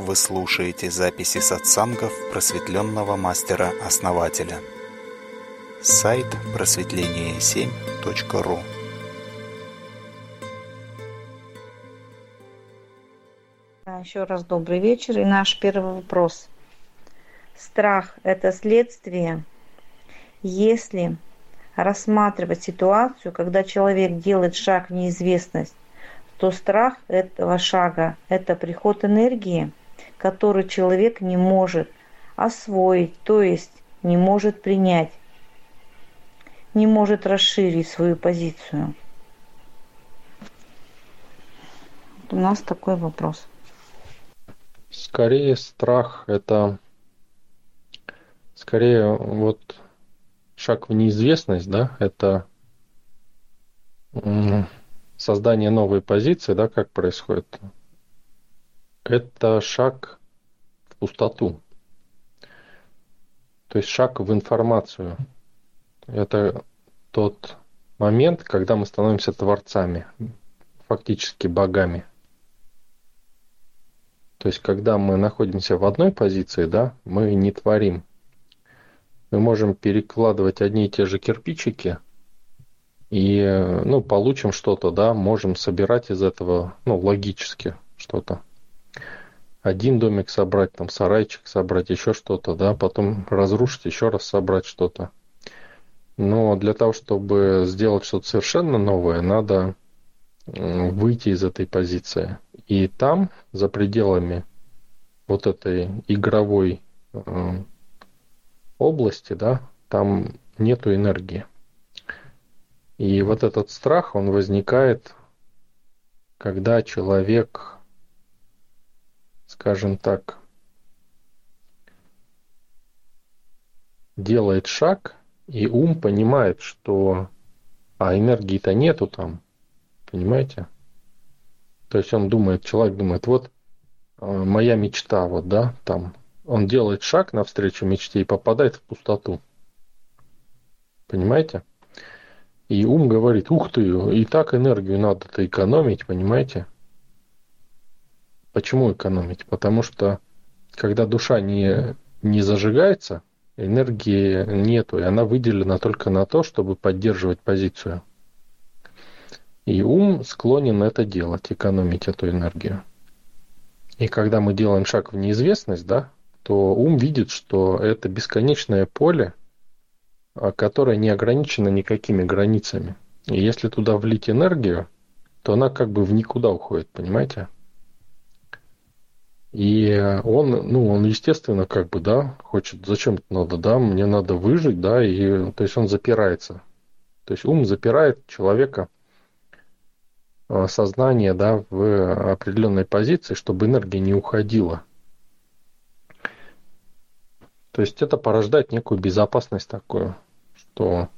Вы слушаете записи сатсангов просветленного мастера-основателя. Сайт просветление7.ру Еще раз добрый вечер. И наш первый вопрос. Страх – это следствие, если рассматривать ситуацию, когда человек делает шаг в неизвестность, то страх этого шага – это приход энергии, который человек не может освоить, то есть не может принять, не может расширить свою позицию. У нас такой вопрос. Скорее страх – это скорее вот шаг в неизвестность, да, это создание новой позиции, да, как происходит, это шаг в пустоту. То есть шаг в информацию. Это тот момент, когда мы становимся творцами, фактически богами. То есть, когда мы находимся в одной позиции, да, мы не творим. Мы можем перекладывать одни и те же кирпичики – и ну, получим что-то, да, можем собирать из этого, ну, логически что-то. Один домик собрать, там сарайчик собрать, еще что-то, да, потом разрушить, еще раз собрать что-то. Но для того, чтобы сделать что-то совершенно новое, надо выйти из этой позиции. И там, за пределами вот этой игровой э, области, да, там нету энергии. И вот этот страх, он возникает, когда человек, скажем так, делает шаг, и ум понимает, что а энергии-то нету там, понимаете? То есть он думает, человек думает, вот э, моя мечта, вот, да, там, он делает шаг навстречу мечте и попадает в пустоту. Понимаете? И ум говорит, ух ты, и так энергию надо-то экономить, понимаете? Почему экономить? Потому что когда душа не, не зажигается, энергии нету, и она выделена только на то, чтобы поддерживать позицию. И ум склонен это делать, экономить эту энергию. И когда мы делаем шаг в неизвестность, да, то ум видит, что это бесконечное поле, а, которая не ограничена никакими границами. И если туда влить энергию, то она как бы в никуда уходит, понимаете? И он, ну, он, естественно, как бы, да, хочет, зачем это надо, да, мне надо выжить, да, и, то есть он запирается. То есть ум запирает человека, а, сознание, да, в определенной позиции, чтобы энергия не уходила. То есть это порождает некую безопасность такую, что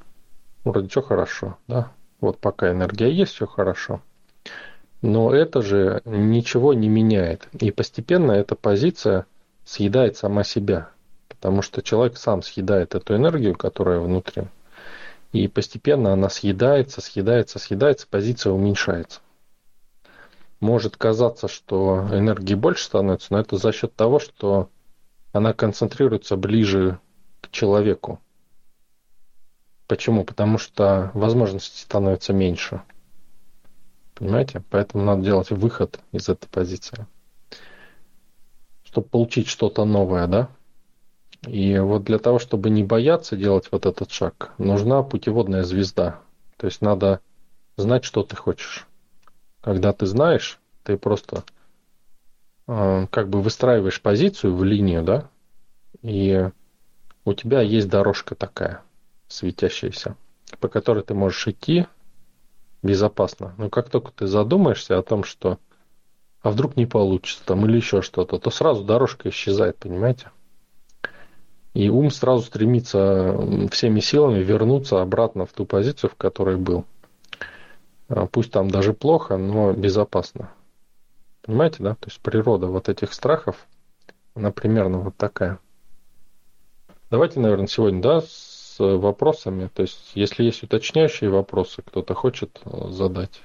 вроде все хорошо, да, вот пока энергия есть, все хорошо. Но это же ничего не меняет. И постепенно эта позиция съедает сама себя. Потому что человек сам съедает эту энергию, которая внутри. И постепенно она съедается, съедается, съедается, позиция уменьшается. Может казаться, что энергии больше становится, но это за счет того, что она концентрируется ближе к человеку. Почему? Потому что возможностей становится меньше. Понимаете? Поэтому надо делать выход из этой позиции. Чтобы получить что-то новое, да? И вот для того, чтобы не бояться делать вот этот шаг, нужна путеводная звезда. То есть надо знать, что ты хочешь. Когда ты знаешь, ты просто э, как бы выстраиваешь позицию в линию, да, и у тебя есть дорожка такая, светящаяся, по которой ты можешь идти безопасно. Но как только ты задумаешься о том, что а вдруг не получится там или еще что-то, то сразу дорожка исчезает, понимаете? И ум сразу стремится всеми силами вернуться обратно в ту позицию, в которой был. А, пусть там даже плохо, но безопасно. Понимаете, да? То есть природа вот этих страхов, она примерно вот такая. Давайте, наверное, сегодня, да, с вопросами. То есть, если есть уточняющие вопросы, кто-то хочет э, задать,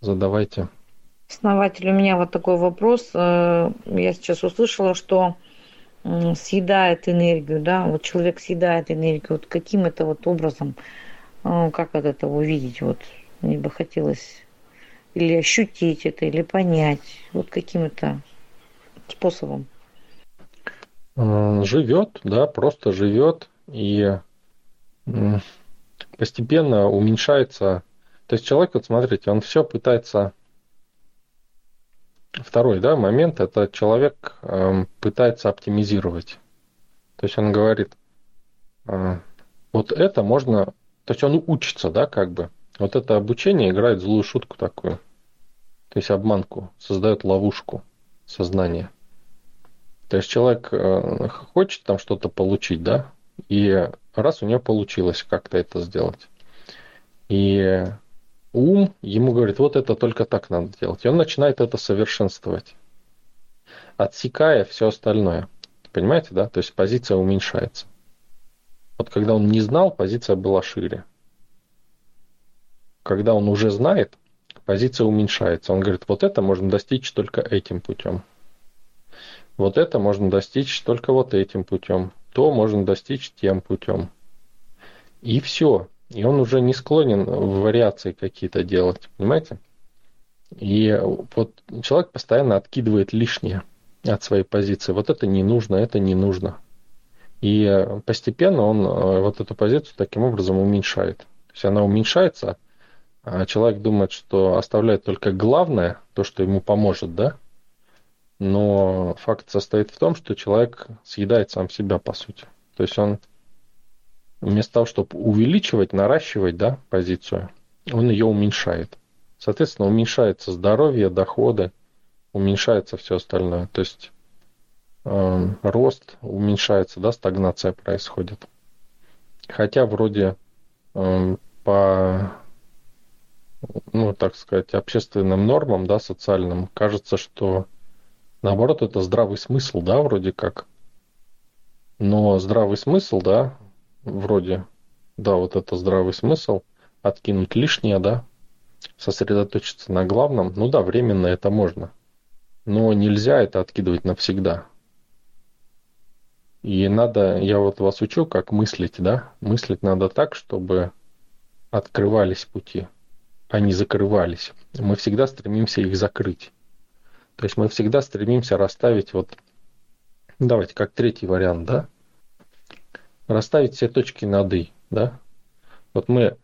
задавайте. Основатель, у меня вот такой вопрос. Э, я сейчас услышала, что съедает энергию, да, вот человек съедает энергию, вот каким это вот образом, э, как от этого увидеть, вот мне бы хотелось или ощутить это, или понять, вот каким это способом. Живет, да, просто живет и постепенно уменьшается. То есть человек, вот смотрите, он все пытается Второй да, момент – это человек э, пытается оптимизировать. То есть он говорит, э, вот это можно, то есть он учится, да, как бы. Вот это обучение играет злую шутку такую. То есть обманку, создает ловушку сознания. То есть человек э, хочет там что-то получить, да, и раз у него получилось как-то это сделать. И ум ему говорит, вот это только так надо делать. И он начинает это совершенствовать, отсекая все остальное. Понимаете, да? То есть позиция уменьшается. Вот когда он не знал, позиция была шире. Когда он уже знает, позиция уменьшается. Он говорит, вот это можно достичь только этим путем. Вот это можно достичь только вот этим путем. То можно достичь тем путем. И все. И он уже не склонен вариации какие-то делать, понимаете? И вот человек постоянно откидывает лишнее от своей позиции. Вот это не нужно, это не нужно. И постепенно он э, вот эту позицию таким образом уменьшает. То есть она уменьшается, а человек думает, что оставляет только главное, то, что ему поможет, да? Но факт состоит в том, что человек съедает сам себя, по сути. То есть он вместо того, чтобы увеличивать, наращивать да, позицию, он ее уменьшает. Соответственно, уменьшается здоровье, доходы, уменьшается все остальное. То есть э, рост уменьшается, да, стагнация происходит. Хотя вроде э, по, ну, так сказать, общественным нормам, да, социальным, кажется, что наоборот это здравый смысл, да, вроде как. Но здравый смысл, да, вроде, да, вот это здравый смысл, откинуть лишнее, да, сосредоточиться на главном, ну да, временно это можно, но нельзя это откидывать навсегда. И надо, я вот вас учу, как мыслить, да, мыслить надо так, чтобы открывались пути, а не закрывались. Мы всегда стремимся их закрыть. То есть мы всегда стремимся расставить вот, давайте как третий вариант, да, расставить все точки над «и». Да? Вот мы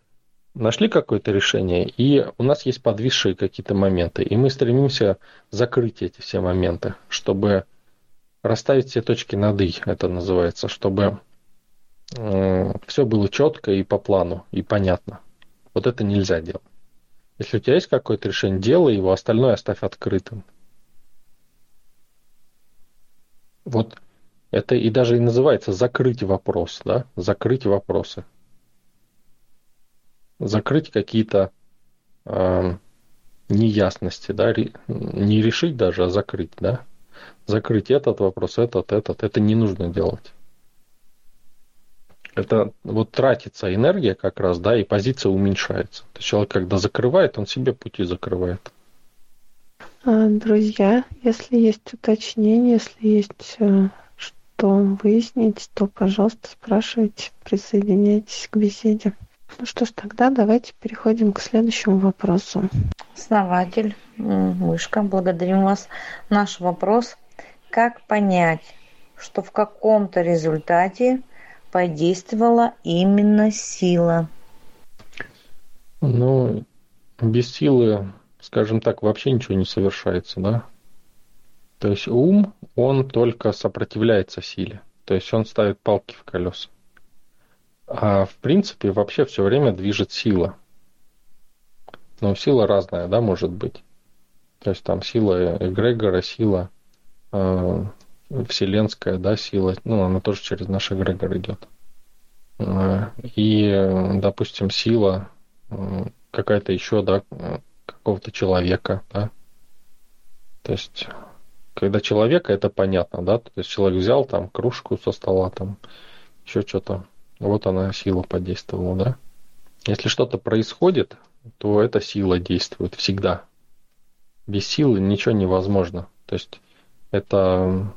нашли какое-то решение, и у нас есть подвисшие какие-то моменты, и мы стремимся закрыть эти все моменты, чтобы расставить все точки над «и», это называется, чтобы э, все было четко и по плану, и понятно. Вот это нельзя делать. Если у тебя есть какое-то решение, делай его, остальное оставь открытым. Вот это и даже и называется закрыть вопрос, да, закрыть вопросы. Закрыть какие-то э, неясности, да, не решить даже, а закрыть, да. Закрыть этот вопрос, этот, этот, это не нужно делать. Это вот тратится энергия как раз, да, и позиция уменьшается. То есть человек, когда закрывает, он себе пути закрывает. А, друзья, если есть уточнение, если есть э, что выяснить, то, пожалуйста, спрашивайте, присоединяйтесь к беседе. Ну что ж, тогда давайте переходим к следующему вопросу. Основатель, мышка, благодарим вас. Наш вопрос. Как понять, что в каком-то результате подействовала именно сила? Ну, без силы, скажем так, вообще ничего не совершается, да? То есть ум, он только сопротивляется силе. То есть он ставит палки в колеса. А в принципе вообще все время движет сила. Но сила разная, да, может быть. То есть там сила эгрегора, сила э, вселенская, да, сила, ну, она тоже через наш эгрегор идет. Э, и, допустим, сила э, какая-то еще, да, какого-то человека, да. То есть когда человека, это понятно, да, то есть человек взял там кружку со стола, там еще что-то, вот она сила подействовала, да. Если что-то происходит, то эта сила действует всегда. без силы ничего невозможно. То есть это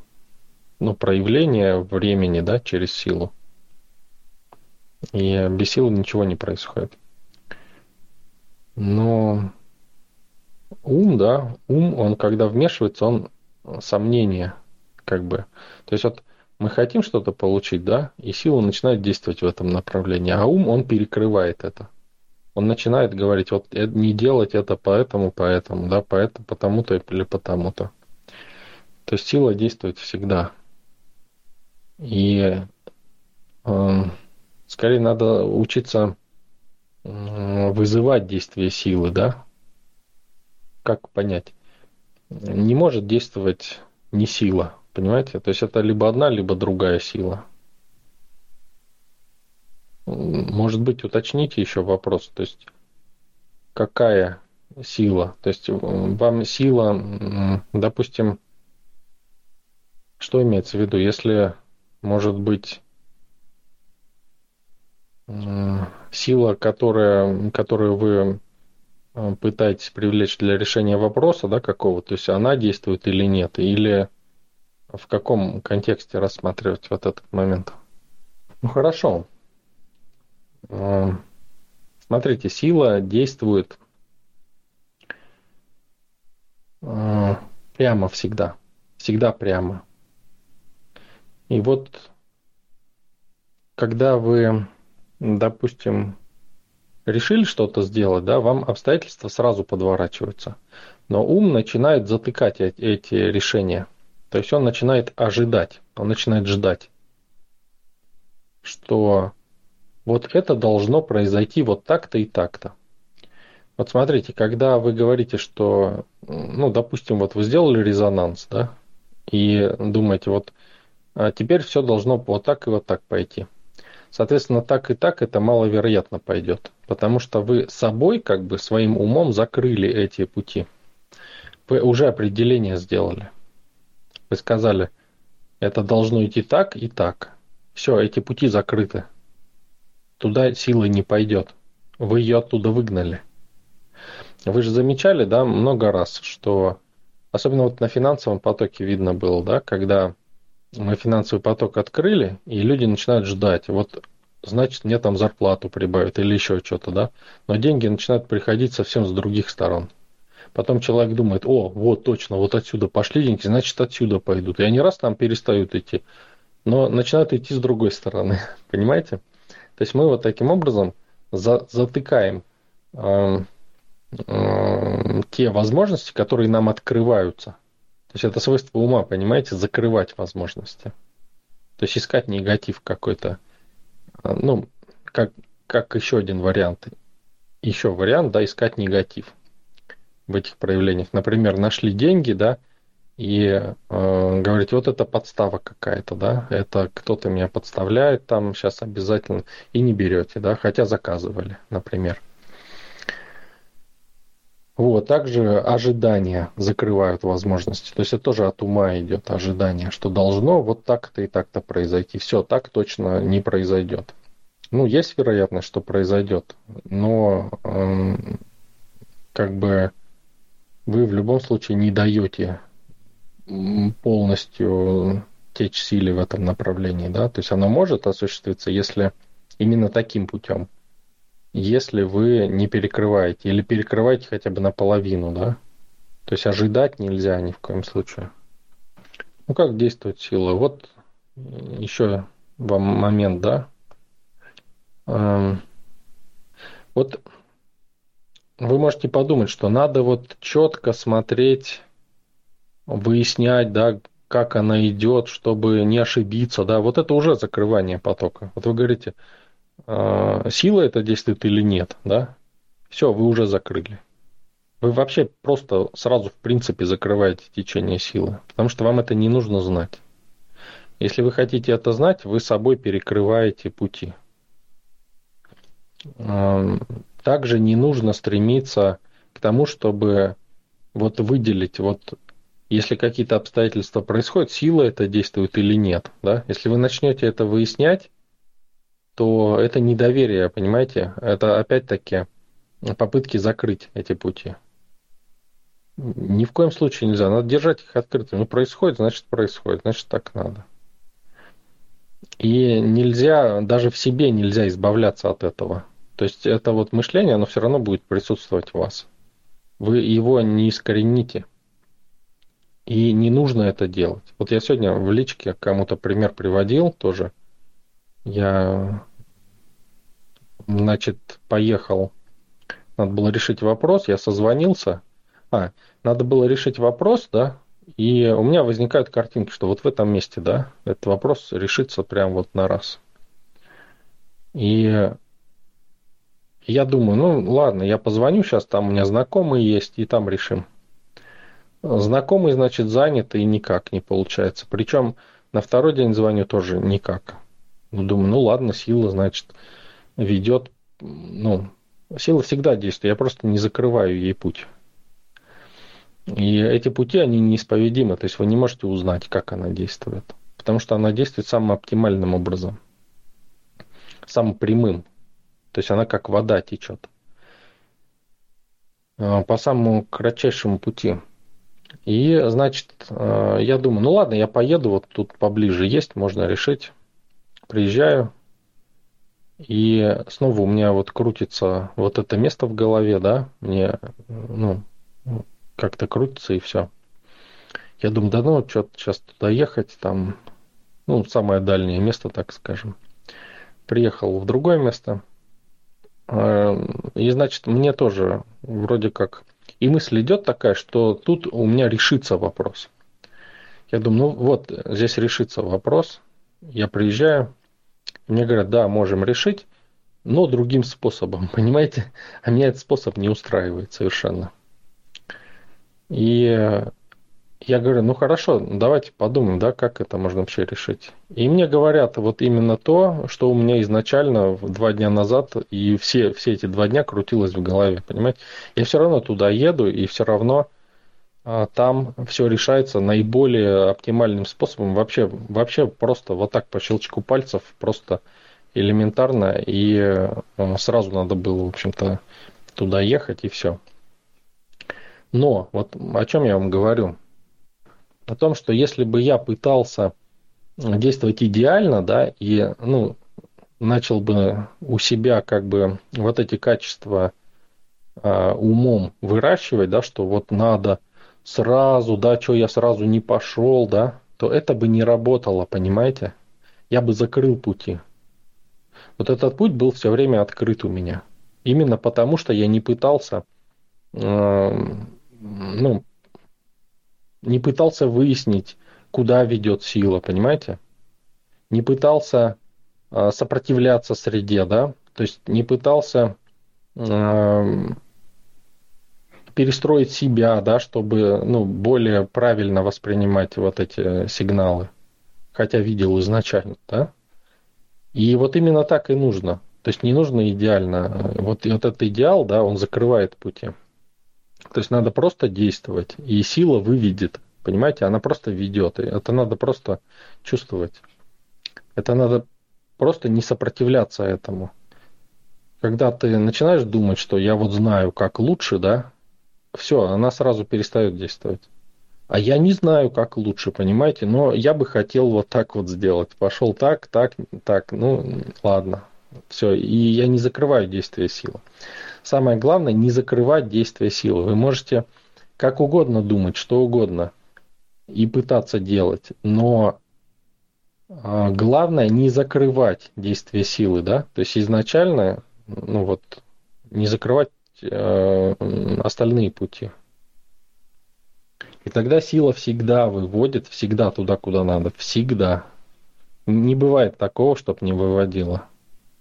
ну, проявление времени да, через силу. И без силы ничего не происходит. Но ум, да, ум, он когда вмешивается, он сомнение, как бы. То есть вот мы хотим что-то получить, да, и сила начинает действовать в этом направлении, а ум, он перекрывает это. Он начинает говорить, вот э, не делать это поэтому, поэтому, да, поэтому, потому-то или потому-то. То есть сила действует всегда. И э, скорее надо учиться вызывать действие силы, да? Как понять? Не может действовать не сила, понимаете? То есть это либо одна, либо другая сила. Может быть, уточните еще вопрос. То есть, какая сила? То есть, вам сила, допустим, что имеется в виду? Если, может быть, сила, которая, которую вы э, пытаетесь привлечь для решения вопроса, да, какого, то есть она действует или нет, или в каком контексте рассматривать вот этот момент? Ну хорошо. Э, смотрите, сила действует э, прямо всегда. Всегда прямо. И вот, когда вы, допустим, решили что-то сделать, да, вам обстоятельства сразу подворачиваются. Но ум начинает затыкать эти решения. То есть он начинает ожидать, он начинает ждать, что вот это должно произойти вот так-то и так-то. Вот смотрите, когда вы говорите, что, ну, допустим, вот вы сделали резонанс, да, и думаете, вот а теперь все должно вот так и вот так пойти. Соответственно, так и так это маловероятно пойдет, потому что вы собой, как бы своим умом закрыли эти пути. Вы уже определение сделали. Вы сказали, это должно идти так и так. Все, эти пути закрыты. Туда силы не пойдет. Вы ее оттуда выгнали. Вы же замечали, да, много раз, что особенно вот на финансовом потоке видно было, да, когда финансовый поток открыли, и люди начинают ждать. Вот значит, мне там зарплату прибавят или еще что-то, да. Но деньги начинают приходить совсем с других сторон. Потом человек думает, о, вот точно, вот отсюда пошли деньги, значит, отсюда пойдут. И они раз там перестают идти, но начинают идти с другой стороны. Понимаете? То есть мы вот таким образом за, затыкаем э, э, те возможности, которые нам открываются. То есть это свойство ума, понимаете, закрывать возможности. То есть искать негатив какой-то. А, ну, как, как еще один вариант. Еще вариант, да, искать негатив в этих проявлениях. Например, нашли деньги, да, и э, говорить, вот это подстава какая-то, да, это кто-то меня подставляет там сейчас обязательно, и не берете, да, хотя заказывали, например. Вот, также ожидания закрывают возможности. То есть это тоже от ума идет ожидание, что должно вот так-то и так-то произойти. Все так точно не произойдет. Ну, есть вероятность, что произойдет, но э, как бы вы в любом случае не даете полностью течь силе в этом направлении, да, то есть оно может осуществиться, если именно таким путем если вы не перекрываете или перекрываете хотя бы наполовину, да? То есть ожидать нельзя ни в коем случае. Ну как действует сила? Вот еще вам момент, да? Эм, вот вы можете подумать, что надо вот четко смотреть, выяснять, да, как она идет, чтобы не ошибиться, да, вот это уже закрывание потока. Вот вы говорите, э, сила это действует или нет, да, все, вы уже закрыли. Вы вообще просто сразу в принципе закрываете течение силы, потому что вам это не нужно знать. Если вы хотите это знать, вы собой перекрываете пути. Также не нужно стремиться к тому, чтобы вот выделить, вот если какие-то обстоятельства происходят, сила это действует или нет. Да? Если вы начнете это выяснять, то это недоверие, понимаете? Это опять-таки попытки закрыть эти пути. Ни в коем случае нельзя. Надо держать их открытыми. Ну, происходит, значит, происходит. Значит, так надо. И нельзя, даже в себе нельзя избавляться от этого. То есть это вот мышление, оно все равно будет присутствовать в вас. Вы его не искорените. И не нужно это делать. Вот я сегодня в личке кому-то пример приводил тоже. Я, значит, поехал. Надо было решить вопрос. Я созвонился. А, надо было решить вопрос, да, и у меня возникают картинки, что вот в этом месте, да, этот вопрос решится прям вот на раз. И я думаю, ну ладно, я позвоню сейчас, там у меня знакомые есть, и там решим. Знакомый, значит, занят и никак не получается. Причем на второй день звоню тоже никак. Ну, думаю, ну ладно, сила, значит, ведет. Ну, сила всегда действует, я просто не закрываю ей путь. И эти пути, они неисповедимы, то есть вы не можете узнать, как она действует. Потому что она действует самым оптимальным образом, самым прямым. То есть она как вода течет а, по самому кратчайшему пути. И, значит, а, я думаю, ну ладно, я поеду, вот тут поближе есть, можно решить. Приезжаю, и снова у меня вот крутится вот это место в голове, да, мне, ну, как-то крутится и все. Я думаю, да ну, что сейчас туда ехать, там, ну, самое дальнее место, так скажем. Приехал в другое место. А, и, значит, мне тоже вроде как... И мысль идет такая, что тут у меня решится вопрос. Я думаю, ну вот, здесь решится вопрос. Я приезжаю, мне говорят, да, можем решить, но другим способом, понимаете? А меня этот способ не устраивает совершенно. И я говорю, ну хорошо, давайте подумаем, да, как это можно вообще решить. И мне говорят вот именно то, что у меня изначально два дня назад и все, все эти два дня крутилось в голове, понимаете. Я все равно туда еду, и все равно там все решается наиболее оптимальным способом. Вообще, вообще просто вот так по щелчку пальцев, просто элементарно, и а, сразу надо было, в общем-то, туда ехать, и все. Но вот о чем я вам говорю? О том, что если бы я пытался действовать идеально, да, и, ну, начал бы у себя как бы вот эти качества э, умом выращивать, да, что вот надо сразу, да, что я сразу не пошел, да, то это бы не работало, понимаете? Я бы закрыл пути. Вот этот путь был все время открыт у меня. Именно потому, что я не пытался э, ну, не пытался выяснить, куда ведет сила, понимаете? Не пытался э, сопротивляться среде, да, то есть не пытался э, перестроить себя, да, чтобы, ну, более правильно воспринимать вот эти сигналы, хотя видел изначально, да. И вот именно так и нужно. То есть не нужно идеально. Вот, вот этот идеал, да, он закрывает пути. То есть надо просто действовать, и сила выведет. Понимаете, она просто ведет. И это надо просто чувствовать. Это надо просто не сопротивляться этому. Когда ты начинаешь думать, что я вот знаю, как лучше, да, все, она сразу перестает действовать. А я не знаю, как лучше, понимаете, но я бы хотел вот так вот сделать. Пошел так, так, так, ну ладно, все. И я не закрываю действие силы. Самое главное, не закрывать действие силы. Вы можете как угодно думать, что угодно, и пытаться делать, но а, главное не закрывать действие силы, да, то есть изначально, ну вот, не закрывать э, остальные пути. И тогда сила всегда выводит, всегда туда, куда надо, всегда. Не бывает такого, чтобы не выводила.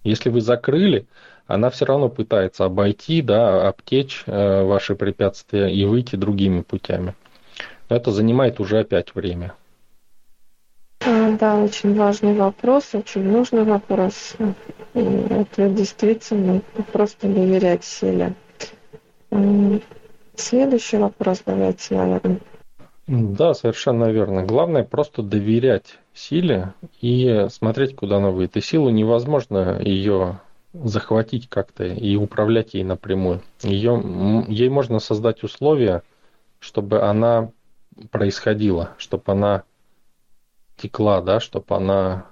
Если вы закрыли, она все равно пытается обойти, да, обтечь э, ваши препятствия и выйти другими путями. Но это занимает уже опять время. А, да, очень важный вопрос, очень нужный вопрос. Это действительно просто доверять силе. Следующий вопрос давайте, наверное. Да, совершенно верно. Главное просто доверять силе и смотреть, куда она выйдет. И силу невозможно ее захватить как-то и управлять ей напрямую. Ее, ей можно создать условия, чтобы она происходила, чтобы она текла, да, чтобы она...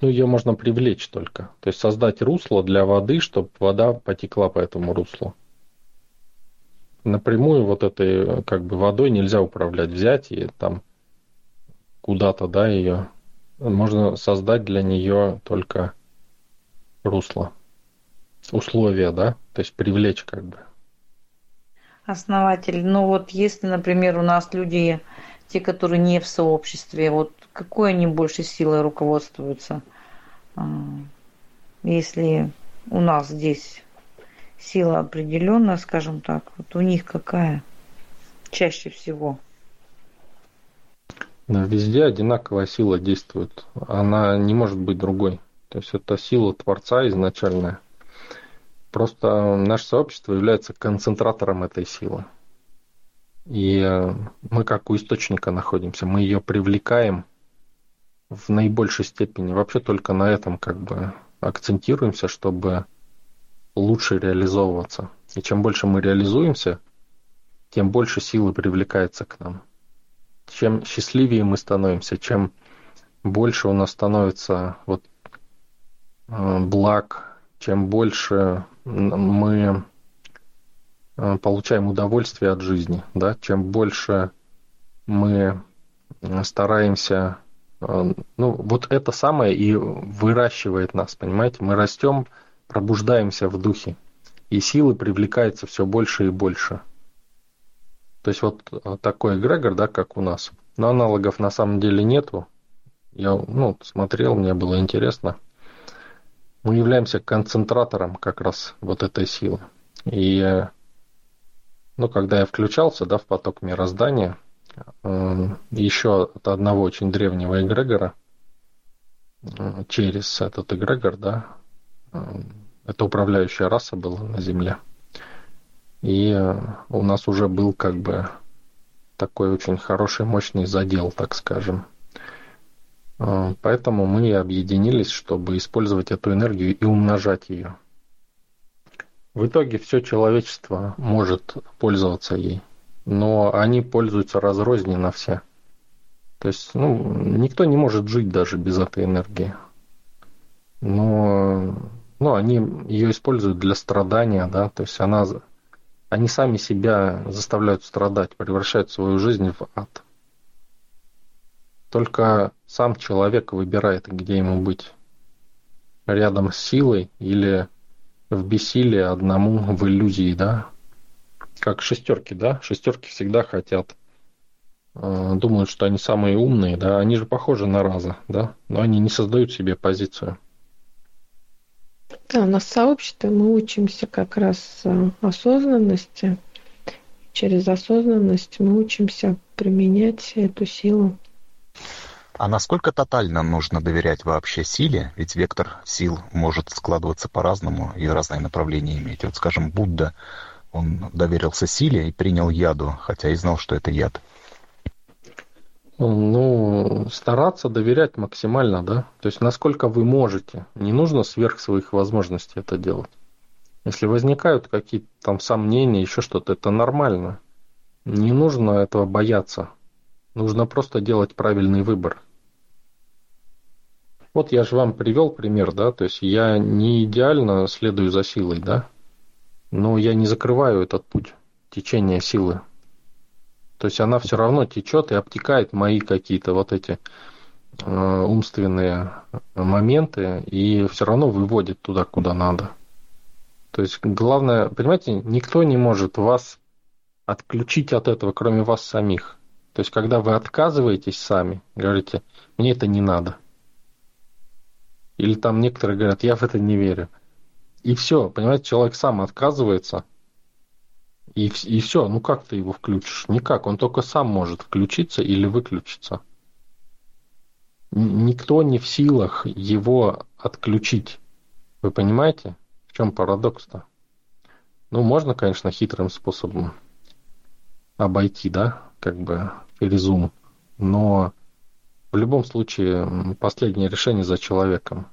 Ну, ее можно привлечь только. То есть создать русло для воды, чтобы вода потекла по этому руслу. Напрямую вот этой как бы водой нельзя управлять, взять и там куда-то, да, ее. Можно создать для нее только русло. Условия, да, то есть привлечь как бы. Основатель, ну вот если, например, у нас люди, те, которые не в сообществе, вот какой они больше силой руководствуются? А, если у нас здесь сила определенная, скажем так, вот у них какая чаще всего? Да, везде одинаковая сила действует. Она не может быть другой. То есть это сила Творца изначальная. Просто наше сообщество является концентратором этой силы. И э, мы как у источника находимся, мы ее привлекаем в наибольшей степени. Вообще только на этом как бы акцентируемся, чтобы лучше реализовываться. И чем больше мы реализуемся, тем больше силы привлекается к нам. Чем счастливее мы становимся, чем больше у нас становится вот э, благ, чем больше мы э, получаем удовольствие от жизни, да, чем больше мы стараемся ну, вот это самое и выращивает нас, понимаете? Мы растем, пробуждаемся в духе, и силы привлекается все больше и больше. То есть вот э, такой эгрегор, да, как у нас. Но аналогов на самом деле нету. Я, ну, смотрел, мне было интересно. Мы являемся концентратором как раз вот этой силы. И, э, ну, когда я включался, да, в поток мироздания, Эм, еще от одного очень древнего эгрегора э, через этот эгрегор, да, это управляющая раса была на Земле. И э, у нас уже был как бы такой очень хороший, мощный задел, так скажем. Э, поэтому мы объединились, чтобы использовать эту энергию и умножать ее. В итоге все человечество может пользоваться ей но они пользуются разрозненно все. То есть, ну, никто не может жить даже без этой энергии. Но, ну, они ее используют для страдания, да, то есть она, они сами себя заставляют страдать, превращают свою жизнь в ад. Только сам человек выбирает, где ему быть. Рядом с силой или в бессилии одному в иллюзии, да, как шестерки, да? Шестерки всегда хотят, э, думают, что они самые умные, да? Они же похожи на раза, да? Но они не создают себе позицию. Да, у нас в мы учимся как раз э, осознанности. Через осознанность мы учимся применять эту силу. А насколько тотально нужно доверять вообще силе? Ведь вектор сил может складываться по-разному и разные направления иметь. Вот, скажем, Будда он доверился силе и принял яду, хотя и знал, что это яд. Ну, стараться доверять максимально, да. То есть, насколько вы можете. Не нужно сверх своих возможностей это делать. Если возникают какие-то там сомнения, еще что-то, это нормально. Не нужно этого бояться. Нужно просто делать правильный выбор. Вот я же вам привел пример, да, то есть я не идеально следую за силой, да, но я не закрываю этот путь течения силы. То есть она все равно течет и обтекает мои какие-то вот эти э, умственные моменты и все равно выводит туда, куда надо. То есть главное, понимаете, никто не может вас отключить от этого, кроме вас самих. То есть когда вы отказываетесь сами, говорите, мне это не надо. Или там некоторые говорят, я в это не верю. И все, понимаете, человек сам отказывается, и, и все, ну как ты его включишь? Никак, он только сам может включиться или выключиться. Никто не в силах его отключить. Вы понимаете, в чем парадокс-то? Ну, можно, конечно, хитрым способом обойти, да, как бы резум, но в любом случае последнее решение за человеком.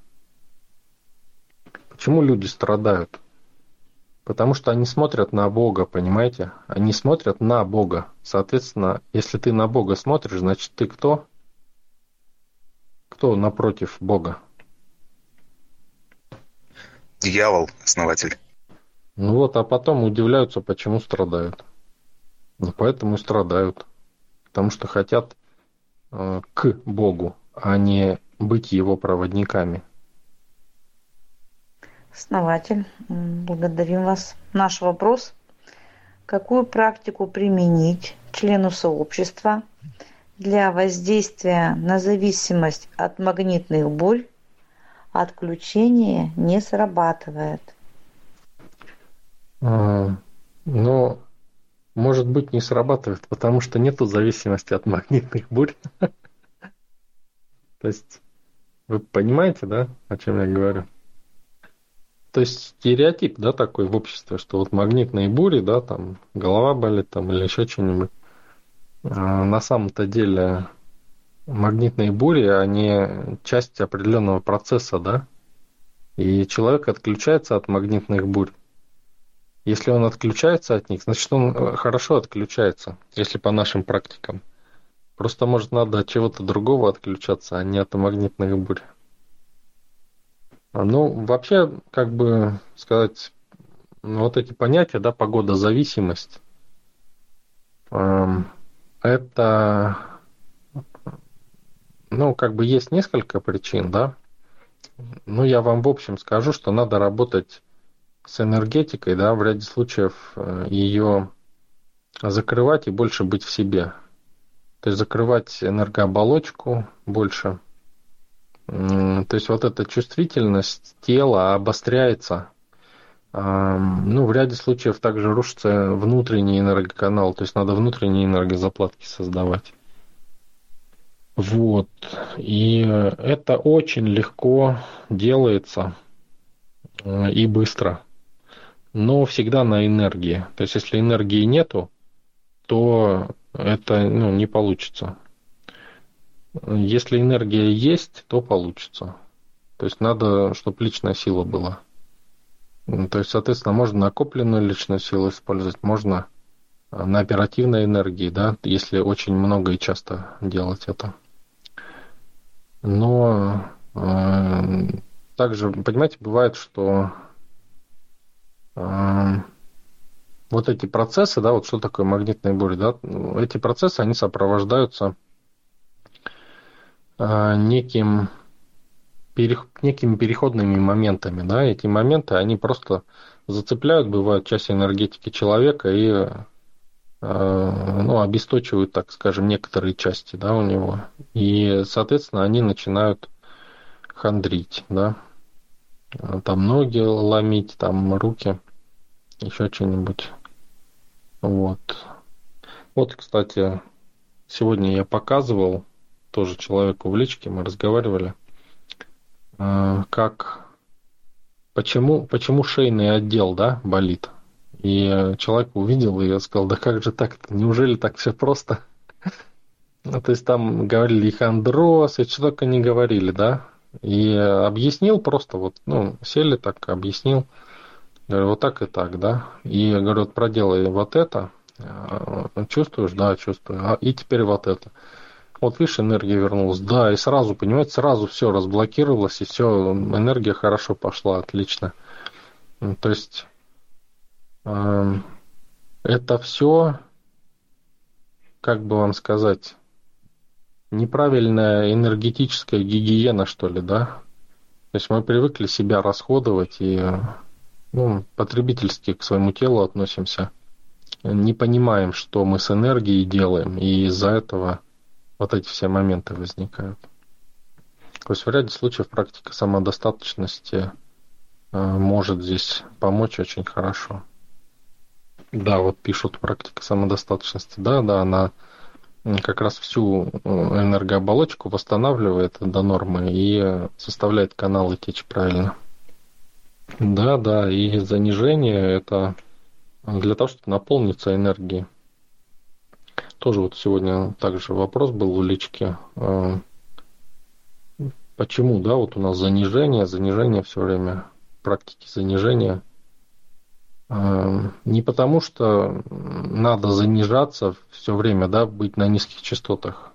Почему люди страдают? Потому что они смотрят на Бога, понимаете? Они смотрят на Бога. Соответственно, если ты на Бога смотришь, значит ты кто? Кто напротив Бога? Дьявол, основатель. Ну вот, а потом удивляются, почему страдают. Ну, поэтому и страдают. Потому что хотят э, к Богу, а не быть его проводниками. Основатель, благодарим вас. Наш вопрос. Какую практику применить члену сообщества для воздействия на зависимость от магнитных бурь отключение не срабатывает? А, ну, может быть, не срабатывает, потому что нету зависимости от магнитных бурь. То есть, вы понимаете, да, о чем я говорю? То есть стереотип, да, такой в обществе, что вот магнитные бури, да, там голова болит там или еще что-нибудь. А на самом-то деле магнитные бури, они часть определенного процесса, да, и человек отключается от магнитных бурь. Если он отключается от них, значит он э, хорошо отключается, если по нашим практикам. Просто, может, надо от чего-то другого отключаться, а не от магнитных бурь. А, ну, вообще, как бы сказать, вот эти понятия, да, погодозависимость, эм, это, ну, как бы есть несколько причин, да. Ну, я вам в общем скажу, что надо работать с энергетикой, да, в ряде случаев э, ее закрывать и больше быть в себе. То есть закрывать энергооболочку больше. То есть вот эта чувствительность тела обостряется. Ну, в ряде случаев также рушится внутренний энергоканал, то есть надо внутренние энергозаплатки создавать. Вот. И это очень легко делается э, и быстро но всегда на энергии. То есть, если энергии нету, то это ну, не получится. Если энергия есть, то получится. То есть надо, чтобы личная сила была. То есть, соответственно, можно накопленную личную силу использовать, можно на оперативной энергии, да, если очень много и часто делать это. Но э, также, понимаете, бывает, что вот эти процессы, да, вот что такое магнитные бури, да, эти процессы, они сопровождаются а, неким, некими переходными моментами, да, эти моменты, они просто зацепляют, бывают, часть энергетики человека и а, ну, обесточивают, так скажем, некоторые части, да, у него. И, соответственно, они начинают хандрить, да, там ноги ломить, там руки еще что-нибудь. Вот. Вот, кстати, сегодня я показывал тоже человеку в личке, мы разговаривали, э, как почему, почему шейный отдел, да, болит. И человек увидел и сказал, да как же так-то, неужели так все просто? Ну, то есть там говорили и хондроз, и что только не говорили, да. И объяснил просто, вот, ну, сели так, объяснил. Говорю, вот так и так, да. И говорю, вот проделай вот это. А, чувствуешь? Да, чувствую. А, и теперь вот это. Вот видишь, энергия вернулась. Да, и сразу, понимаете, сразу все разблокировалось, и все, энергия хорошо пошла, отлично. То есть э, это все, как бы вам сказать, неправильная энергетическая гигиена, что ли, да? То есть мы привыкли себя расходовать и ну, потребительски к своему телу относимся, не понимаем, что мы с энергией делаем, и из-за этого вот эти все моменты возникают. То есть в ряде случаев практика самодостаточности э, может здесь помочь очень хорошо. Да, вот пишут практика самодостаточности. Да, да, она как раз всю э, энергооболочку восстанавливает до нормы и составляет каналы течь правильно. Да, да, и занижение это для того, чтобы наполниться энергией. Тоже вот сегодня также вопрос был у лички. А, почему, да, вот у нас занижение, занижение все время, практики занижения. Э, не потому, что надо занижаться все время, да, быть на низких частотах,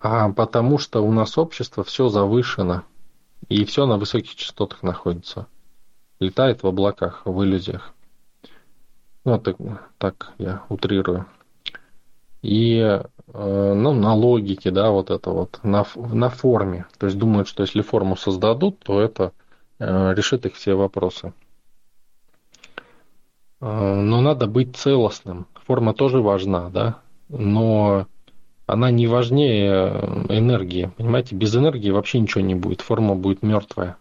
а потому что у нас общество все завышено, и все на высоких частотах находится. Летает в облаках, в иллюзиях. Ну, так, так я утрирую. И э, ну, на логике, да, вот это вот, на, на форме. То есть думают, что если форму создадут, то это э, решит их все вопросы. Э, но надо быть целостным. Форма тоже важна, да, но она не важнее энергии. Понимаете, без энергии вообще ничего не будет, форма будет мертвая.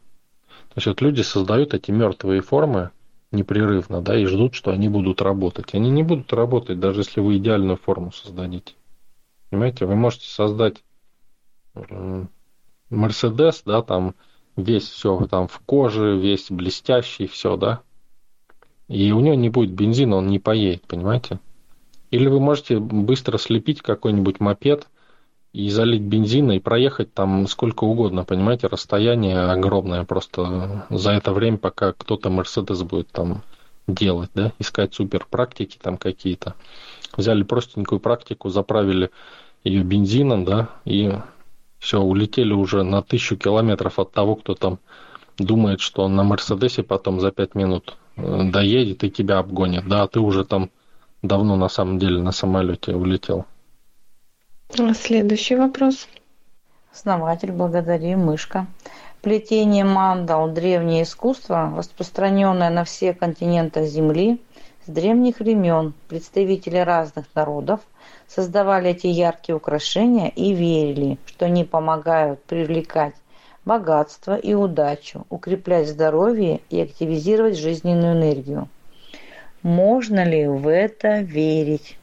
То есть вот люди создают эти мертвые формы непрерывно, да, и ждут, что они будут работать. Они не будут работать, даже если вы идеальную форму создадите. Понимаете, вы можете создать Мерседес, да, там весь все там в коже, весь блестящий, все, да. И у него не будет бензина, он не поедет, понимаете? Или вы можете быстро слепить какой-нибудь мопед и залить бензина и проехать там сколько угодно, понимаете, расстояние огромное просто за это время, пока кто-то Мерседес будет там делать, да, искать супер практики там какие-то. Взяли простенькую практику, заправили ее бензином, да, и все, улетели уже на тысячу километров от того, кто там думает, что он на Мерседесе потом за пять минут э, доедет и тебя обгонит. Да, ты уже там давно на самом деле на самолете улетел. Следующий вопрос. Основатель, благодарим, мышка. Плетение мандал – древнее искусство, распространенное на всех континентах Земли. С древних времен представители разных народов создавали эти яркие украшения и верили, что они помогают привлекать богатство и удачу, укреплять здоровье и активизировать жизненную энергию. Можно ли в это верить?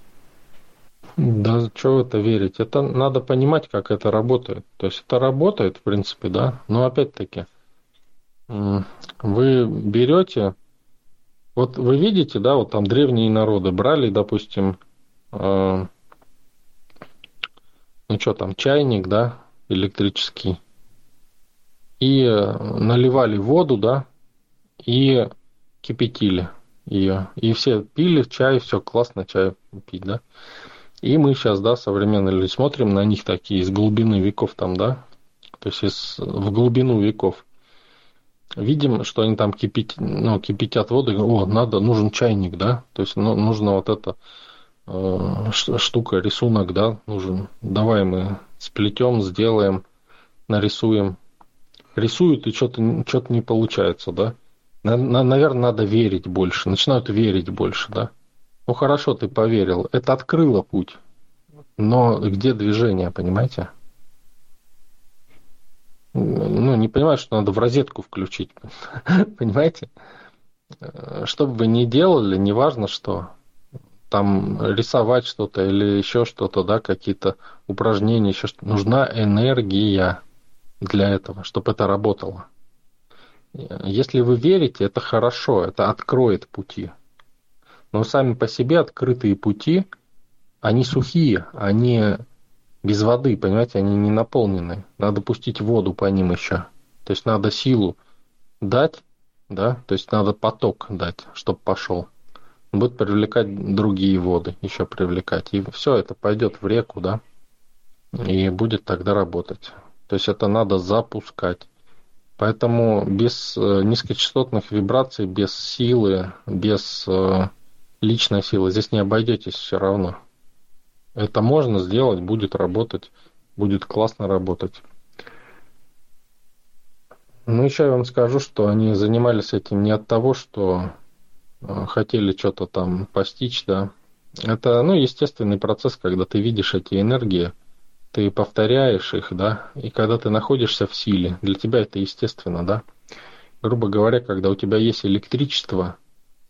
Да, что в это верить? Это надо понимать, как это работает. То есть это работает, в принципе, да. Но опять-таки, вы берете, вот вы видите, да, вот там древние народы брали, допустим, э, ну что там, чайник, да, электрический, и наливали воду, да, и кипятили ее. И все пили чай, все классно чай пить, да. И мы сейчас, да, современные люди, смотрим на них такие из глубины веков там, да, то есть из, в глубину веков. Видим, что они там кипят, ну, кипятят воду, и, о, надо, нужен чайник, да, то есть ну, нужно вот это э, штука, рисунок, да, нужен. Давай мы сплетем, сделаем, нарисуем. Рисуют, и что-то что не получается, да. На, на, наверное, надо верить больше, начинают верить больше, да. Ну хорошо, ты поверил. Это открыло путь. Но где движение, понимаете? Ну, не понимаю, что надо в розетку включить. понимаете? Что бы вы ни делали, неважно что, там рисовать что-то или еще что-то, да, какие-то упражнения, еще что-то. Нужна энергия для этого, чтобы это работало. Если вы верите, это хорошо, это откроет пути. Но сами по себе открытые пути, они сухие, они без воды, понимаете, они не наполнены. Надо пустить воду по ним еще. То есть надо силу дать, да, то есть надо поток дать, чтобы пошел. Будет привлекать другие воды, еще привлекать. И все это пойдет в реку, да, и будет тогда работать. То есть это надо запускать. Поэтому без э, низкочастотных вибраций, без силы, без э, личная сила. Здесь не обойдетесь все равно. Это можно сделать, будет работать, будет классно работать. Ну, еще я вам скажу, что они занимались этим не от того, что э, хотели что-то там постичь, да. Это, ну, естественный процесс, когда ты видишь эти энергии, ты повторяешь их, да, и когда ты находишься в силе, для тебя это естественно, да. Грубо говоря, когда у тебя есть электричество,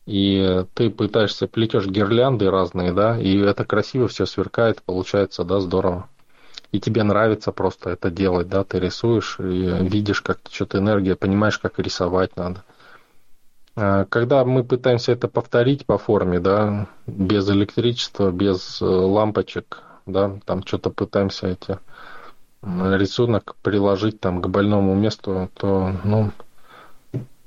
и ты пытаешься, плетешь гирлянды разные, да, и это красиво все сверкает, получается, да, здорово. И тебе нравится просто это делать, да, ты рисуешь и видишь, как что-то энергия, понимаешь, как рисовать надо. А когда мы пытаемся это повторить по форме, да, без электричества, без э, лампочек, да, там что-то пытаемся эти рисунок приложить там к больному месту, то, ну,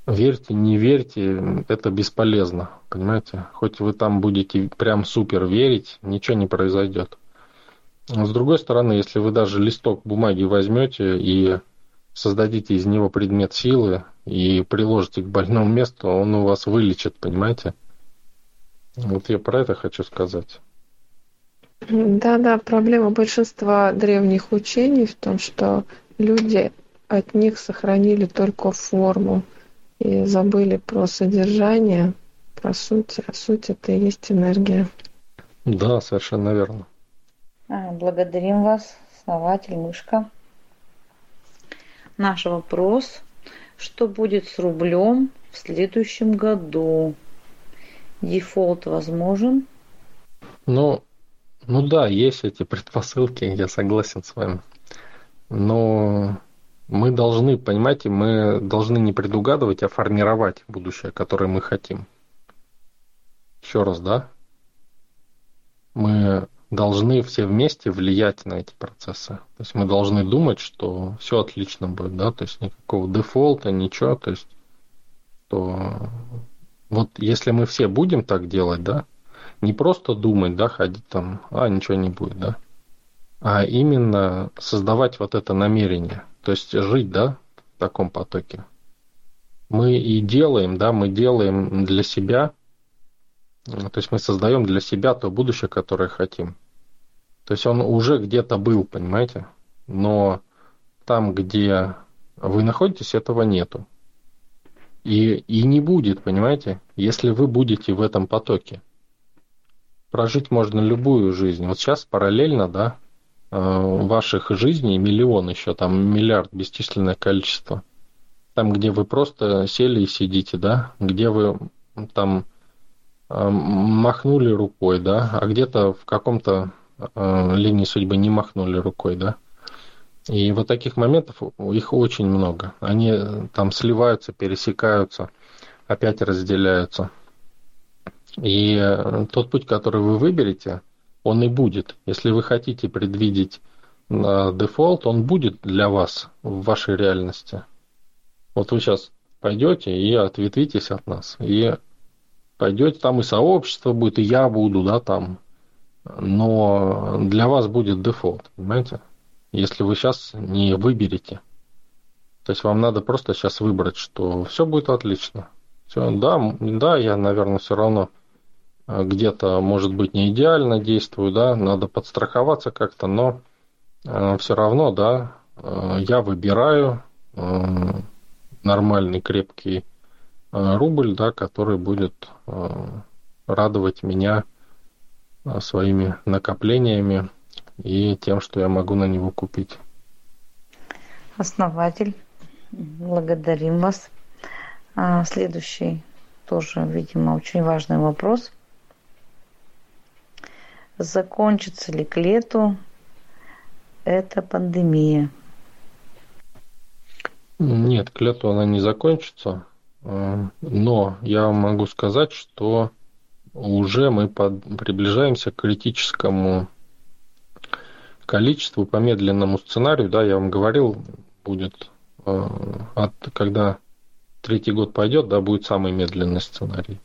верьте, не верьте, это бесполезно, понимаете? Хоть вы там будете прям супер верить, ничего не произойдет. С другой стороны, если вы даже листок бумаги возьмете и создадите из него предмет силы и приложите к больному месту, он у вас вылечит, понимаете? Вот я про это хочу сказать. Да, да, проблема большинства древних учений в том, что люди от них сохранили только форму и забыли про содержание, про суть. А суть это и есть энергия. Да, совершенно верно. А, благодарим вас, основатель Мышка. Наш вопрос. Что будет с рублем в следующем году? Дефолт возможен? Ну, ну да, есть эти предпосылки, я согласен с вами. Но мы должны, понимаете, мы должны не предугадывать, а формировать будущее, которое мы хотим. Еще раз, да? Мы должны все вместе влиять на эти процессы. То есть мы должны думать, что все отлично будет, да, то есть никакого дефолта, ничего, то есть то вот если мы все будем так делать, да, не просто думать, да, ходить там, а ничего не будет, да, а именно создавать вот это намерение, то есть жить, да, в таком потоке. Мы и делаем, да, мы делаем для себя, то есть мы создаем для себя то будущее, которое хотим. То есть он уже где-то был, понимаете? Но там, где вы находитесь, этого нету. И, и не будет, понимаете, если вы будете в этом потоке. Прожить можно любую жизнь. Вот сейчас параллельно, да, ваших жизней миллион еще, там миллиард, бесчисленное количество. Там, где вы просто сели и сидите, да, где вы там э, махнули рукой, да, а где-то в каком-то э, линии судьбы не махнули рукой, да. И вот таких моментов их очень много. Они там сливаются, пересекаются, опять разделяются. И э, тот путь, который вы выберете, он и будет. Если вы хотите предвидеть э, дефолт, он будет для вас в вашей реальности. Вот вы сейчас пойдете и ответвитесь от нас. И пойдете, там и сообщество будет, и я буду, да, там. Но для вас будет дефолт, понимаете? Если вы сейчас не выберете. То есть вам надо просто сейчас выбрать, что все будет отлично. Все, да, да, я, наверное, все равно где-то, может быть, не идеально действую, да, надо подстраховаться как-то, но э, все равно, да, э, я выбираю нормальный крепкий рубль, да, который будет радовать меня своими накоплениями и тем, что я могу на него купить. Основатель, благодарим вас. А, следующий тоже, видимо, очень важный вопрос – закончится ли к лету эта пандемия? Нет, к лету она не закончится. Но я могу сказать, что уже мы под, приближаемся к критическому количеству по медленному сценарию. Да, я вам говорил, будет от, когда третий год пойдет, да, будет самый медленный сценарий.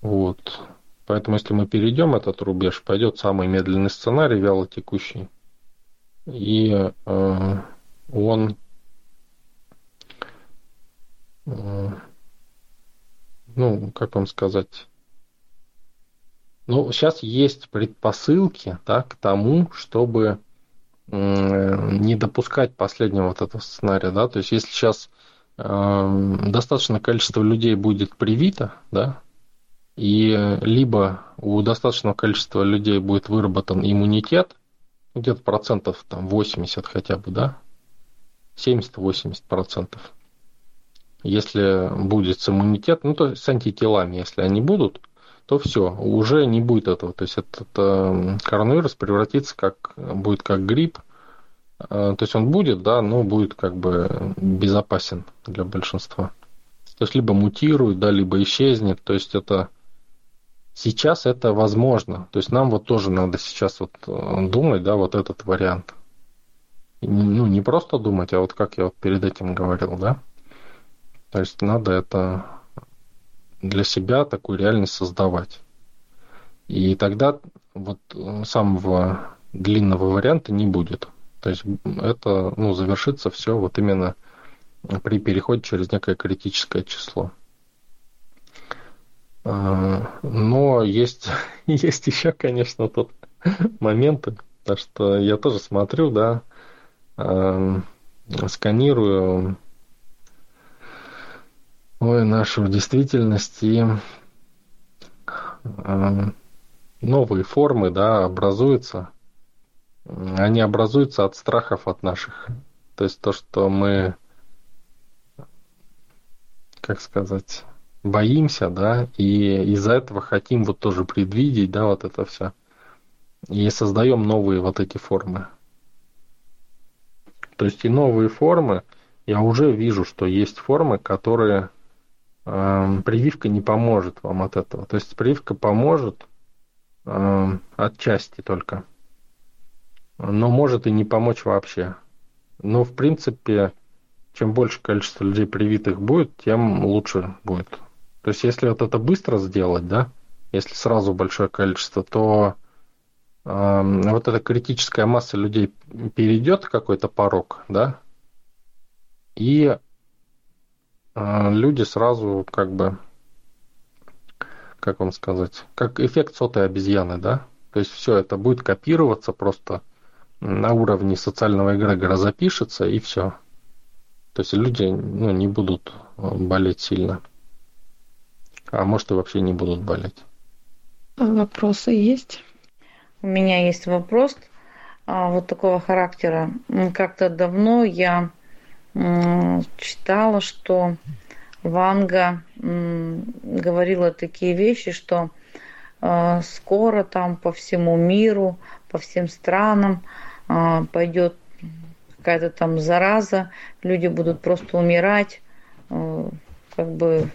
Вот. Поэтому, если мы перейдем этот рубеж, пойдет самый медленный сценарий, вялотекущий. И э, он э, ну, как вам сказать, ну, сейчас есть предпосылки да, к тому, чтобы э, не допускать последнего вот этого сценария, да, то есть если сейчас э, достаточное количество людей будет привито, да, и либо у достаточного количества людей будет выработан иммунитет, где-то процентов там 80 хотя бы, да, 70-80 процентов. Если будет с иммунитет, ну то с антителами, если они будут, то все, уже не будет этого. То есть этот э, коронавирус превратится как, будет как грипп, э, то есть он будет, да, но будет как бы безопасен для большинства. То есть либо мутирует, да, либо исчезнет. То есть это Сейчас это возможно. То есть нам вот тоже надо сейчас вот э, думать, да, вот этот вариант. Ну, не просто думать, а вот как я вот перед этим говорил, да. То есть надо это для себя такую реальность создавать. И тогда вот самого длинного варианта не будет. То есть это ну, завершится все вот именно при переходе через некое критическое число. А, но есть, есть еще, конечно, тут моменты, потому что я тоже смотрю, да, а, сканирую ой, нашу действительность и а, новые формы, да, образуются. Они образуются от страхов от наших. То есть то, что мы, как сказать, боимся, да, и из-за этого хотим вот тоже предвидеть, да, вот это все. И создаем новые вот эти формы. То есть и новые формы, я уже вижу, что есть формы, которые э, прививка не поможет вам от этого. То есть прививка поможет э, отчасти только, но может и не помочь вообще. Но в принципе, чем больше количество людей привитых будет, тем лучше будет. То есть если вот это быстро сделать, да, если сразу большое количество, то э, вот эта критическая масса людей перейдет какой-то порог, да, и э, люди сразу как бы, как вам сказать, как эффект сотой обезьяны, да, то есть все это будет копироваться просто на уровне социального эгрегора запишется и все. То есть люди ну, не будут э, болеть сильно. А может и вообще не будут болеть. А вопросы есть? У меня есть вопрос а, вот такого характера. Как-то давно я читала, что Ванга говорила такие вещи, что а, скоро там по всему миру, по всем странам а, пойдет какая-то там зараза, люди будут просто умирать, как бы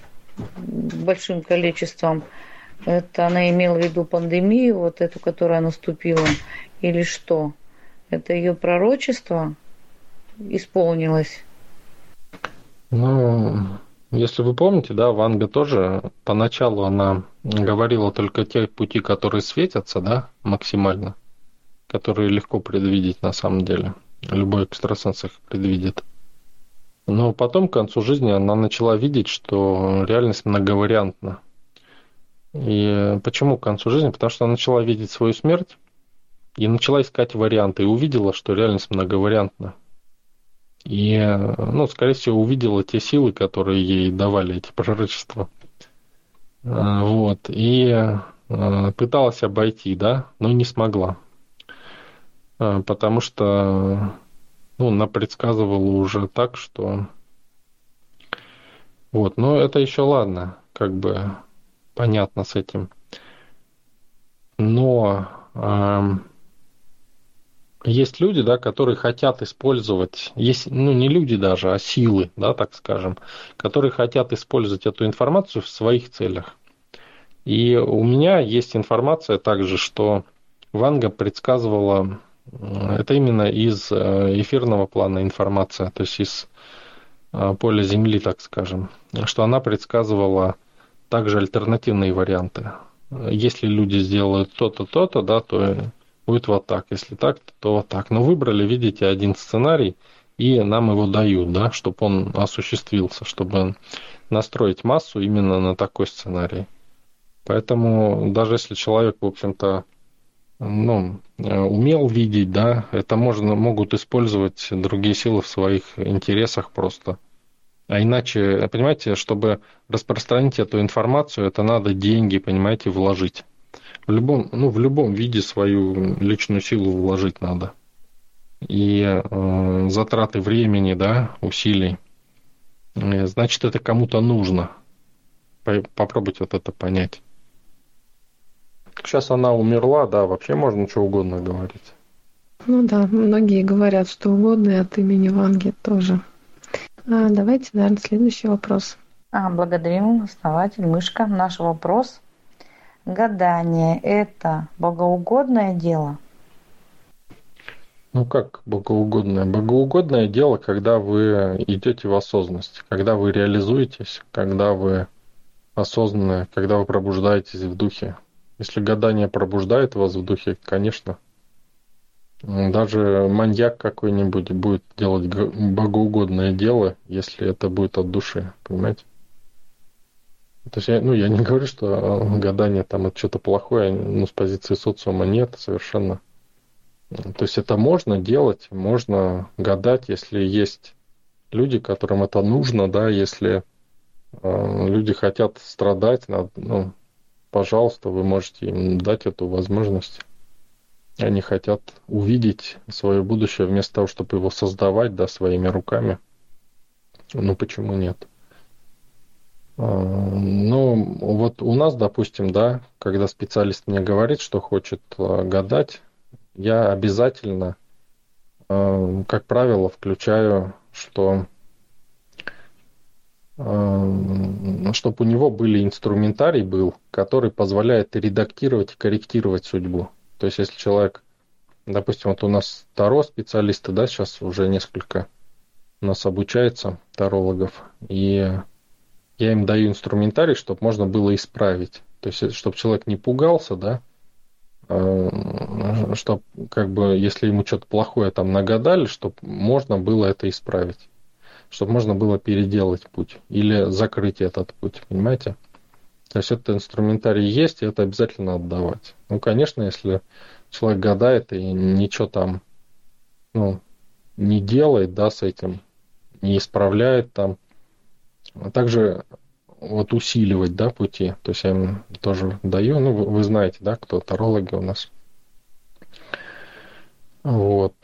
большим количеством. Это она имела в виду пандемию, вот эту, которая наступила, или что? Это ее пророчество исполнилось? Ну, если вы помните, да, Ванга тоже поначалу она говорила только те пути, которые светятся, да, максимально, которые легко предвидеть на самом деле. Любой экстрасенс их предвидит. Но потом, к концу жизни, она начала видеть, что реальность многовариантна. И почему к концу жизни? Потому что она начала видеть свою смерть и начала искать варианты, и увидела, что реальность многовариантна. И, ну, скорее всего, увидела те силы, которые ей давали эти пророчества. А, вот. И а, пыталась обойти, да, но не смогла. А, потому что ну, она предсказывала уже так, что... Вот, но это еще ладно, как бы понятно с этим. Но э, есть люди, да, которые хотят использовать, есть, ну, не люди даже, а силы, да, так скажем, которые хотят использовать эту информацию в своих целях. И у меня есть информация также, что Ванга предсказывала это именно из э, эфирного плана информация, то есть из э, поля Земли, так скажем, что она предсказывала также альтернативные варианты. Если люди сделают то-то, то-то, да, то будет вот так. Если так, то вот так. Но выбрали, видите, один сценарий, и нам его дают, да, чтобы он осуществился, чтобы настроить массу именно на такой сценарий. Поэтому даже если человек, в общем-то, ну, э, умел видеть, да, это можно, могут использовать другие силы в своих интересах просто. А иначе, понимаете, чтобы распространить эту информацию, это надо деньги, понимаете, вложить. В любом, ну, в любом виде свою личную силу вложить надо. И э, затраты времени, да, усилий. Э, значит, это кому-то нужно. Попробуйте вот это понять. Сейчас она умерла, да, вообще можно что угодно говорить. Ну да, многие говорят что угодно, и от имени Ванги тоже. А, давайте, наверное, следующий вопрос. А, благодарим, основатель, мышка. Наш вопрос. Гадание – это богоугодное дело? Ну как богоугодное? Богоугодное дело, когда вы идете в осознанность, когда вы реализуетесь, когда вы осознанные, когда вы пробуждаетесь в духе. Если гадание пробуждает вас в духе, конечно, даже маньяк какой-нибудь будет делать богоугодное дело, если это будет от души, понимаете? То есть я, ну, я не говорю, что гадание там это что-то плохое, ну, с позиции социума нет, совершенно. То есть это можно делать, можно гадать, если есть люди, которым это нужно, да, если э, люди хотят страдать, ну, пожалуйста, вы можете им дать эту возможность. Они хотят увидеть свое будущее вместо того, чтобы его создавать, да, своими руками. Ну, почему нет? А, ну, вот у нас, допустим, да, когда специалист мне говорит, что хочет а, гадать, я обязательно, а, как правило, включаю, что чтобы у него были инструментарий был, который позволяет редактировать и корректировать судьбу. То есть, если человек, допустим, вот у нас таро специалисты, да, сейчас уже несколько у нас обучается тарологов, и я им даю инструментарий, чтобы можно было исправить. То есть, чтобы человек не пугался, да, э, чтобы, как бы, если ему что-то плохое там нагадали, чтобы можно было это исправить. Чтобы можно было переделать путь или закрыть этот путь, понимаете? То есть это инструментарий есть, и это обязательно отдавать. Ну, конечно, если человек гадает и ничего там ну, не делает, да, с этим, не исправляет там, а также вот усиливать, да, пути. То есть я им тоже даю, ну, вы, вы знаете, да, кто тарологи у нас. Вот.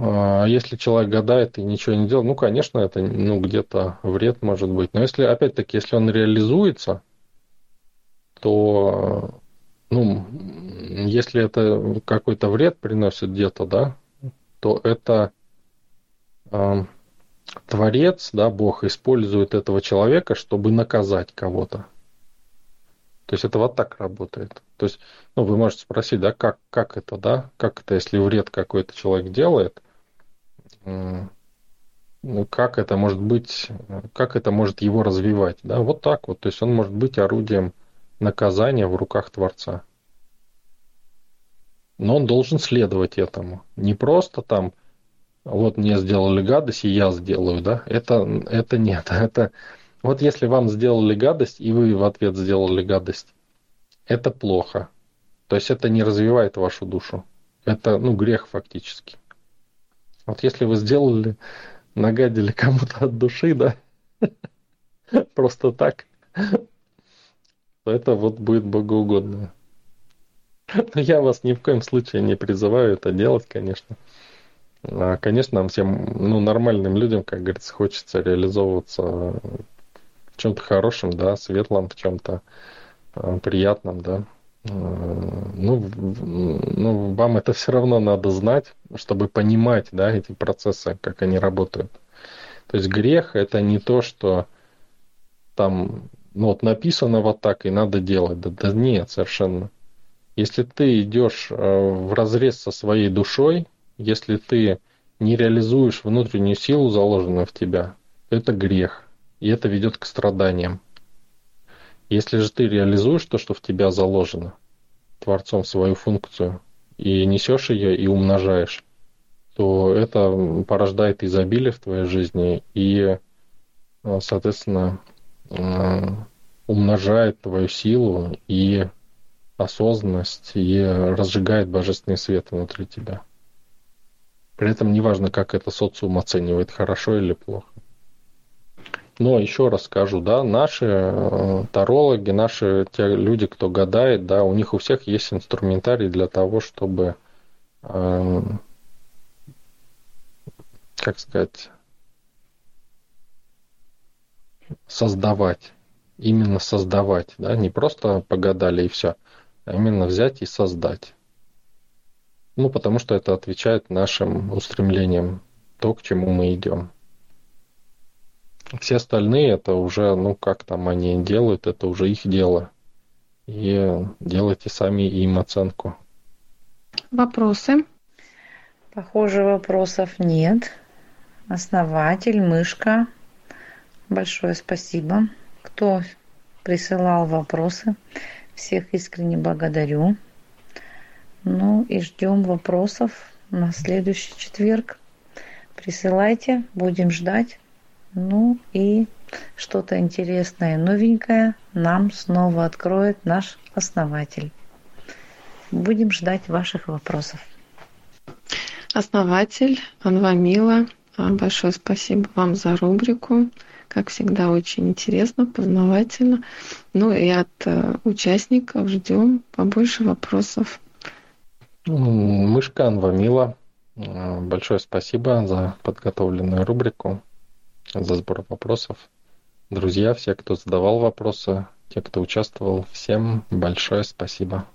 А если человек гадает и ничего не делает, ну, конечно, это, ну, где-то вред может быть. Но если, опять-таки, если он реализуется, то, ну, если это какой-то вред приносит где-то, да, то это э, Творец, да, Бог использует этого человека, чтобы наказать кого-то. То есть это вот так работает. То есть, ну, вы можете спросить, да, как, как это, да, как это, если вред какой-то человек делает, как это может быть, как это может его развивать, да, вот так вот. То есть он может быть орудием наказание в руках Творца. Но он должен следовать этому. Не просто там, вот мне сделали гадость, и я сделаю, да? Это, это нет. Это, вот если вам сделали гадость, и вы в ответ сделали гадость, это плохо. То есть это не развивает вашу душу. Это, ну, грех фактически. Вот если вы сделали, нагадили кому-то от души, да, просто так, это вот будет богоугодно. Но я вас ни в коем случае не призываю это делать, конечно. А, конечно, нам всем, ну, нормальным людям, как говорится, хочется реализовываться в чем-то хорошем, да, светлом, в чем-то а, приятном, да. А, ну, ну, вам это все равно надо знать, чтобы понимать, да, эти процессы, как они работают. То есть грех это не то, что там ну вот написано вот так и надо делать. Да, да нет, совершенно. Если ты идешь э, в разрез со своей душой, если ты не реализуешь внутреннюю силу, заложенную в тебя, это грех. И это ведет к страданиям. Если же ты реализуешь то, что в тебя заложено, Творцом свою функцию, и несешь ее и умножаешь, то это порождает изобилие в твоей жизни и, э, соответственно, умножает твою силу и осознанность, и разжигает божественный свет внутри тебя. При этом неважно, как это социум оценивает, хорошо или плохо. Но еще раз скажу, да, наши э, тарологи, наши те люди, кто гадает, да, у них у всех есть инструментарий для того, чтобы, э, как сказать, создавать, именно создавать, да, не просто погадали и все, а именно взять и создать. Ну, потому что это отвечает нашим устремлениям, то, к чему мы идем. Все остальные это уже, ну, как там они делают, это уже их дело. И делайте сами им оценку. Вопросы? Похоже, вопросов нет. Основатель, мышка. Большое спасибо. Кто присылал вопросы, всех искренне благодарю. Ну и ждем вопросов на следующий четверг. Присылайте, будем ждать. Ну и что-то интересное, новенькое нам снова откроет наш основатель. Будем ждать ваших вопросов. Основатель Анвамила, а, большое спасибо вам за рубрику. Как всегда, очень интересно, познавательно. Ну и от э, участников ждем побольше вопросов. Мышка Анвамила, э, большое спасибо за подготовленную рубрику, за сбор вопросов. Друзья, все, кто задавал вопросы, те, кто участвовал, всем большое спасибо.